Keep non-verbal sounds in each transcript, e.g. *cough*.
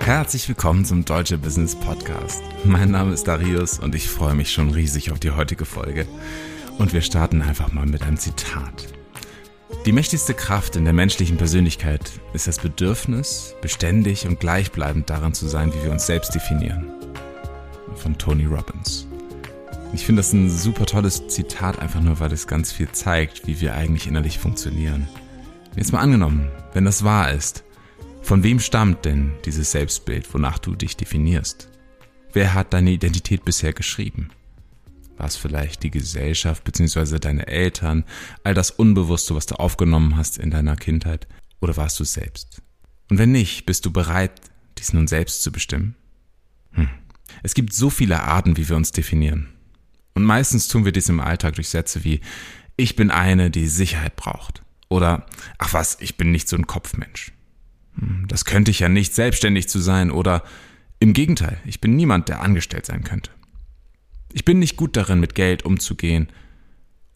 Herzlich willkommen zum Deutsche Business Podcast. Mein Name ist Darius und ich freue mich schon riesig auf die heutige Folge. Und wir starten einfach mal mit einem Zitat. Die mächtigste Kraft in der menschlichen Persönlichkeit ist das Bedürfnis, beständig und gleichbleibend daran zu sein, wie wir uns selbst definieren. Von Tony Robbins. Ich finde das ein super tolles Zitat, einfach nur, weil es ganz viel zeigt, wie wir eigentlich innerlich funktionieren. Jetzt mal angenommen, wenn das wahr ist, von wem stammt denn dieses Selbstbild, wonach du dich definierst? Wer hat deine Identität bisher geschrieben? War es vielleicht die Gesellschaft bzw. deine Eltern, all das Unbewusste, was du aufgenommen hast in deiner Kindheit, oder warst du selbst? Und wenn nicht, bist du bereit, dies nun selbst zu bestimmen? Hm. Es gibt so viele Arten, wie wir uns definieren. Und meistens tun wir dies im Alltag durch Sätze wie ich bin eine, die Sicherheit braucht. Oder ach was, ich bin nicht so ein Kopfmensch. Hm, das könnte ich ja nicht, selbstständig zu sein. Oder im Gegenteil, ich bin niemand, der angestellt sein könnte. Ich bin nicht gut darin, mit Geld umzugehen.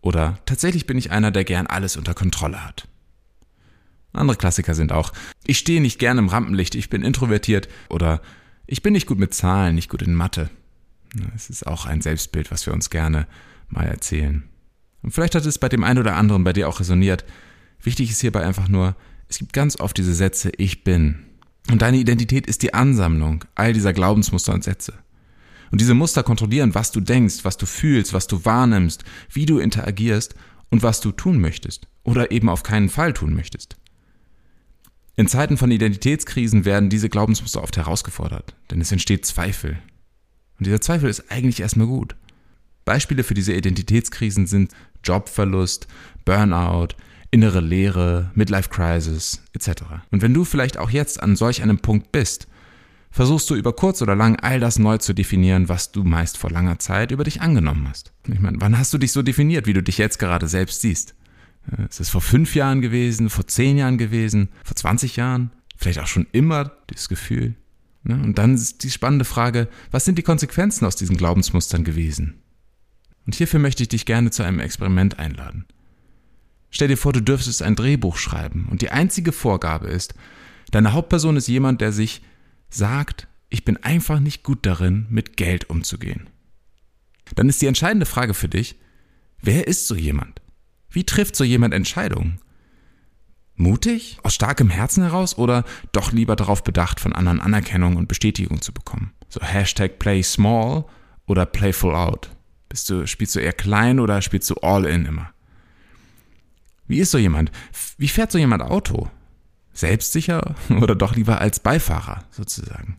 Oder tatsächlich bin ich einer, der gern alles unter Kontrolle hat. Andere Klassiker sind auch, ich stehe nicht gern im Rampenlicht, ich bin introvertiert. Oder ich bin nicht gut mit Zahlen, nicht gut in Mathe. Es ist auch ein Selbstbild, was wir uns gerne mal erzählen. Und vielleicht hat es bei dem einen oder anderen bei dir auch resoniert. Wichtig ist hierbei einfach nur, es gibt ganz oft diese Sätze Ich bin. Und deine Identität ist die Ansammlung all dieser Glaubensmuster und Sätze. Und diese Muster kontrollieren, was du denkst, was du fühlst, was du wahrnimmst, wie du interagierst und was du tun möchtest oder eben auf keinen Fall tun möchtest. In Zeiten von Identitätskrisen werden diese Glaubensmuster oft herausgefordert, denn es entsteht Zweifel. Und dieser Zweifel ist eigentlich erstmal gut. Beispiele für diese Identitätskrisen sind Jobverlust, Burnout, innere Leere, Midlife Crisis etc. Und wenn du vielleicht auch jetzt an solch einem Punkt bist, versuchst du über kurz oder lang all das neu zu definieren, was du meist vor langer Zeit über dich angenommen hast. Ich meine, wann hast du dich so definiert, wie du dich jetzt gerade selbst siehst? Ist es vor fünf Jahren gewesen, vor zehn Jahren gewesen, vor 20 Jahren? Vielleicht auch schon immer dieses Gefühl? Ne? Und dann ist die spannende Frage, was sind die Konsequenzen aus diesen Glaubensmustern gewesen? Und hierfür möchte ich dich gerne zu einem Experiment einladen. Stell dir vor, du dürftest ein Drehbuch schreiben und die einzige Vorgabe ist, deine Hauptperson ist jemand, der sich sagt, ich bin einfach nicht gut darin, mit Geld umzugehen. Dann ist die entscheidende Frage für dich, wer ist so jemand? Wie trifft so jemand Entscheidungen? Mutig? Aus starkem Herzen heraus oder doch lieber darauf bedacht, von anderen Anerkennung und Bestätigung zu bekommen? So Hashtag play small oder play full out? Bist du, spielst du eher klein oder spielst du all in immer? Wie ist so jemand? Wie fährt so jemand Auto? Selbstsicher *laughs* oder doch lieber als Beifahrer sozusagen?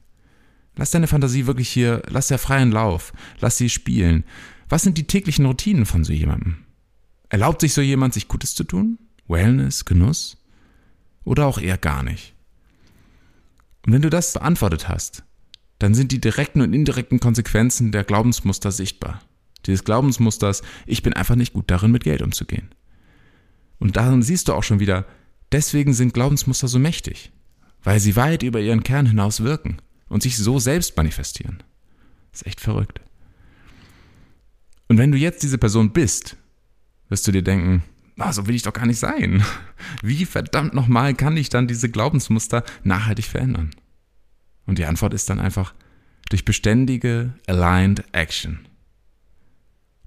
Lass deine Fantasie wirklich hier, lass der freien Lauf, lass sie spielen. Was sind die täglichen Routinen von so jemandem? Erlaubt sich so jemand, sich Gutes zu tun? Wellness, Genuss? Oder auch eher gar nicht? Und wenn du das beantwortet hast, dann sind die direkten und indirekten Konsequenzen der Glaubensmuster sichtbar. Dieses Glaubensmusters, ich bin einfach nicht gut darin, mit Geld umzugehen. Und darin siehst du auch schon wieder, deswegen sind Glaubensmuster so mächtig, weil sie weit über ihren Kern hinaus wirken und sich so selbst manifestieren. Das ist echt verrückt. Und wenn du jetzt diese Person bist, wirst du dir denken, oh, so will ich doch gar nicht sein. *laughs* Wie verdammt nochmal kann ich dann diese Glaubensmuster nachhaltig verändern? Und die Antwort ist dann einfach durch beständige Aligned Action.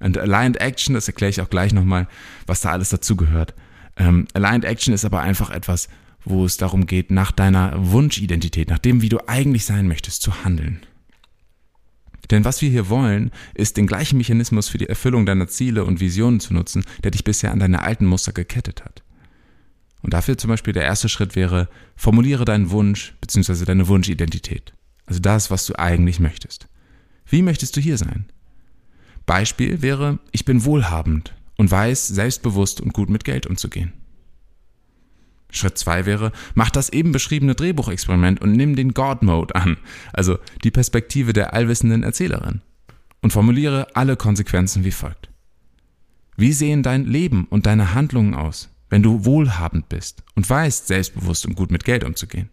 Und Aligned Action, das erkläre ich auch gleich nochmal, was da alles dazugehört. Ähm, Aligned Action ist aber einfach etwas, wo es darum geht, nach deiner Wunschidentität, nach dem, wie du eigentlich sein möchtest, zu handeln. Denn was wir hier wollen, ist den gleichen Mechanismus für die Erfüllung deiner Ziele und Visionen zu nutzen, der dich bisher an deine alten Muster gekettet hat. Und dafür zum Beispiel der erste Schritt wäre, formuliere deinen Wunsch bzw. deine Wunschidentität. Also das, was du eigentlich möchtest. Wie möchtest du hier sein? Beispiel wäre, ich bin wohlhabend und weiß selbstbewusst und gut mit Geld umzugehen. Schritt zwei wäre, mach das eben beschriebene Drehbuchexperiment und nimm den God-Mode an, also die Perspektive der allwissenden Erzählerin, und formuliere alle Konsequenzen wie folgt. Wie sehen dein Leben und deine Handlungen aus, wenn du wohlhabend bist und weißt, selbstbewusst und gut mit Geld umzugehen?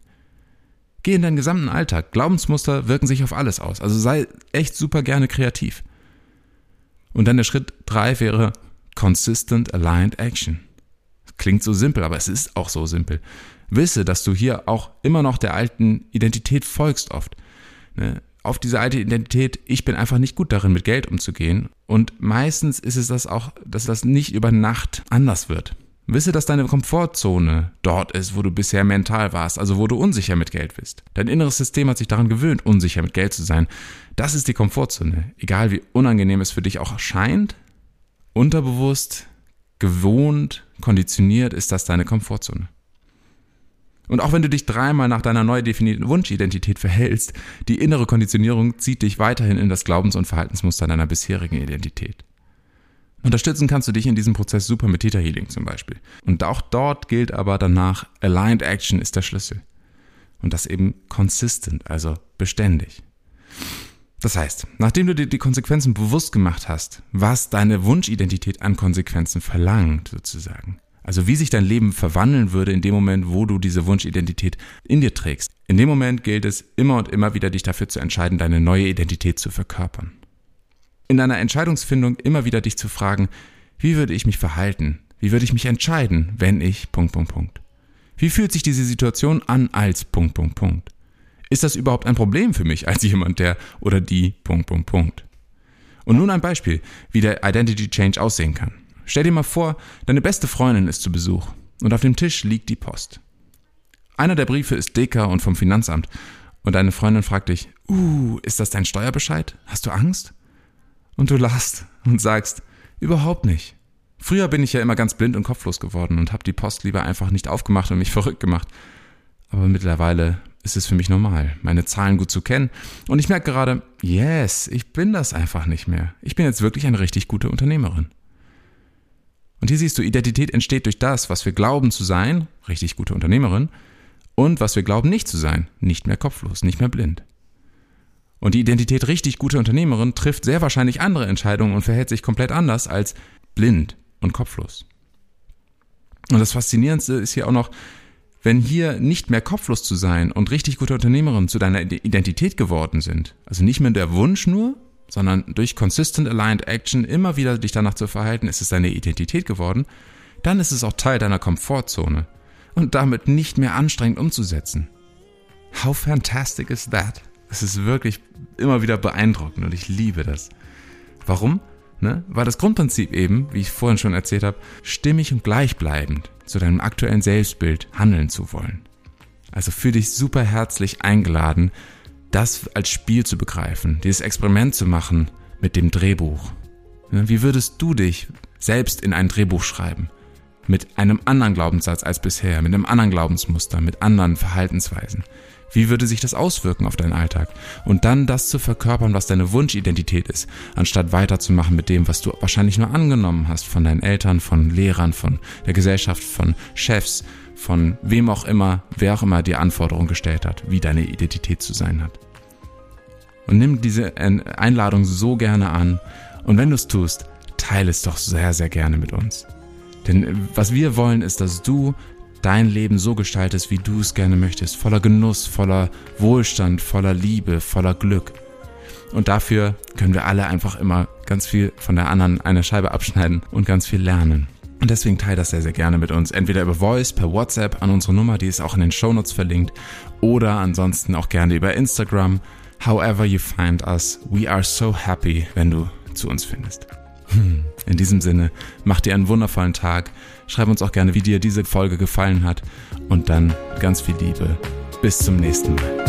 Geh in deinen gesamten Alltag. Glaubensmuster wirken sich auf alles aus. Also sei echt super gerne kreativ. Und dann der Schritt drei wäre Consistent Aligned Action. Klingt so simpel, aber es ist auch so simpel. Wisse, dass du hier auch immer noch der alten Identität folgst oft. Ne? Auf diese alte Identität, ich bin einfach nicht gut darin, mit Geld umzugehen. Und meistens ist es das auch, dass das nicht über Nacht anders wird. Wisse, dass deine Komfortzone dort ist, wo du bisher mental warst, also wo du unsicher mit Geld bist. Dein inneres System hat sich daran gewöhnt, unsicher mit Geld zu sein. Das ist die Komfortzone. Egal wie unangenehm es für dich auch erscheint, unterbewusst, gewohnt, konditioniert ist das deine Komfortzone. Und auch wenn du dich dreimal nach deiner neu definierten Wunschidentität verhältst, die innere Konditionierung zieht dich weiterhin in das Glaubens- und Verhaltensmuster deiner bisherigen Identität. Unterstützen kannst du dich in diesem Prozess super mit Theta Healing zum Beispiel. Und auch dort gilt aber danach, Aligned Action ist der Schlüssel. Und das eben consistent, also beständig. Das heißt, nachdem du dir die Konsequenzen bewusst gemacht hast, was deine Wunschidentität an Konsequenzen verlangt, sozusagen. Also wie sich dein Leben verwandeln würde in dem Moment, wo du diese Wunschidentität in dir trägst. In dem Moment gilt es immer und immer wieder, dich dafür zu entscheiden, deine neue Identität zu verkörpern in deiner Entscheidungsfindung immer wieder dich zu fragen, wie würde ich mich verhalten? Wie würde ich mich entscheiden, wenn ich Punkt, Punkt, Punkt. Wie fühlt sich diese Situation an als Punkt, Punkt, Punkt? Ist das überhaupt ein Problem für mich als jemand, der oder die Punkt, Punkt, Punkt? Und nun ein Beispiel, wie der Identity Change aussehen kann. Stell dir mal vor, deine beste Freundin ist zu Besuch und auf dem Tisch liegt die Post. Einer der Briefe ist dicker und vom Finanzamt und deine Freundin fragt dich, uh, ist das dein Steuerbescheid? Hast du Angst? Und du lachst und sagst, überhaupt nicht. Früher bin ich ja immer ganz blind und kopflos geworden und habe die Post lieber einfach nicht aufgemacht und mich *laughs* verrückt gemacht. Aber mittlerweile ist es für mich normal, meine Zahlen gut zu kennen. Und ich merke gerade, yes, ich bin das einfach nicht mehr. Ich bin jetzt wirklich eine richtig gute Unternehmerin. Und hier siehst du, Identität entsteht durch das, was wir glauben zu sein, richtig gute Unternehmerin, und was wir glauben nicht zu sein, nicht mehr kopflos, nicht mehr blind. Und die Identität richtig gute Unternehmerin trifft sehr wahrscheinlich andere Entscheidungen und verhält sich komplett anders als blind und kopflos. Und das Faszinierendste ist hier auch noch, wenn hier nicht mehr kopflos zu sein und richtig gute Unternehmerin zu deiner Identität geworden sind, also nicht mehr der Wunsch nur, sondern durch consistent aligned action immer wieder dich danach zu verhalten, ist es deine Identität geworden, dann ist es auch Teil deiner Komfortzone und damit nicht mehr anstrengend umzusetzen. How fantastic is that? Es ist wirklich immer wieder beeindruckend und ich liebe das. Warum? Ne? Weil das Grundprinzip eben, wie ich vorhin schon erzählt habe, stimmig und gleichbleibend zu deinem aktuellen Selbstbild handeln zu wollen. Also für dich super herzlich eingeladen, das als Spiel zu begreifen, dieses Experiment zu machen mit dem Drehbuch. Ne? Wie würdest du dich selbst in ein Drehbuch schreiben? Mit einem anderen Glaubenssatz als bisher, mit einem anderen Glaubensmuster, mit anderen Verhaltensweisen. Wie würde sich das auswirken auf deinen Alltag? Und dann das zu verkörpern, was deine Wunschidentität ist, anstatt weiterzumachen mit dem, was du wahrscheinlich nur angenommen hast von deinen Eltern, von Lehrern, von der Gesellschaft, von Chefs, von wem auch immer, wer auch immer dir Anforderungen gestellt hat, wie deine Identität zu sein hat. Und nimm diese Einladung so gerne an und wenn du es tust, teile es doch sehr, sehr gerne mit uns. Denn was wir wollen, ist, dass du dein Leben so gestaltest, wie du es gerne möchtest, voller Genuss, voller Wohlstand, voller Liebe, voller Glück. Und dafür können wir alle einfach immer ganz viel von der anderen eine Scheibe abschneiden und ganz viel lernen. Und deswegen teile das sehr, sehr gerne mit uns. Entweder über Voice, per WhatsApp an unsere Nummer, die ist auch in den Shownotes verlinkt, oder ansonsten auch gerne über Instagram. However you find us, we are so happy, wenn du zu uns findest. Hm. In diesem Sinne, mach dir einen wundervollen Tag. Schreib uns auch gerne, wie dir diese Folge gefallen hat. Und dann ganz viel Liebe. Bis zum nächsten Mal.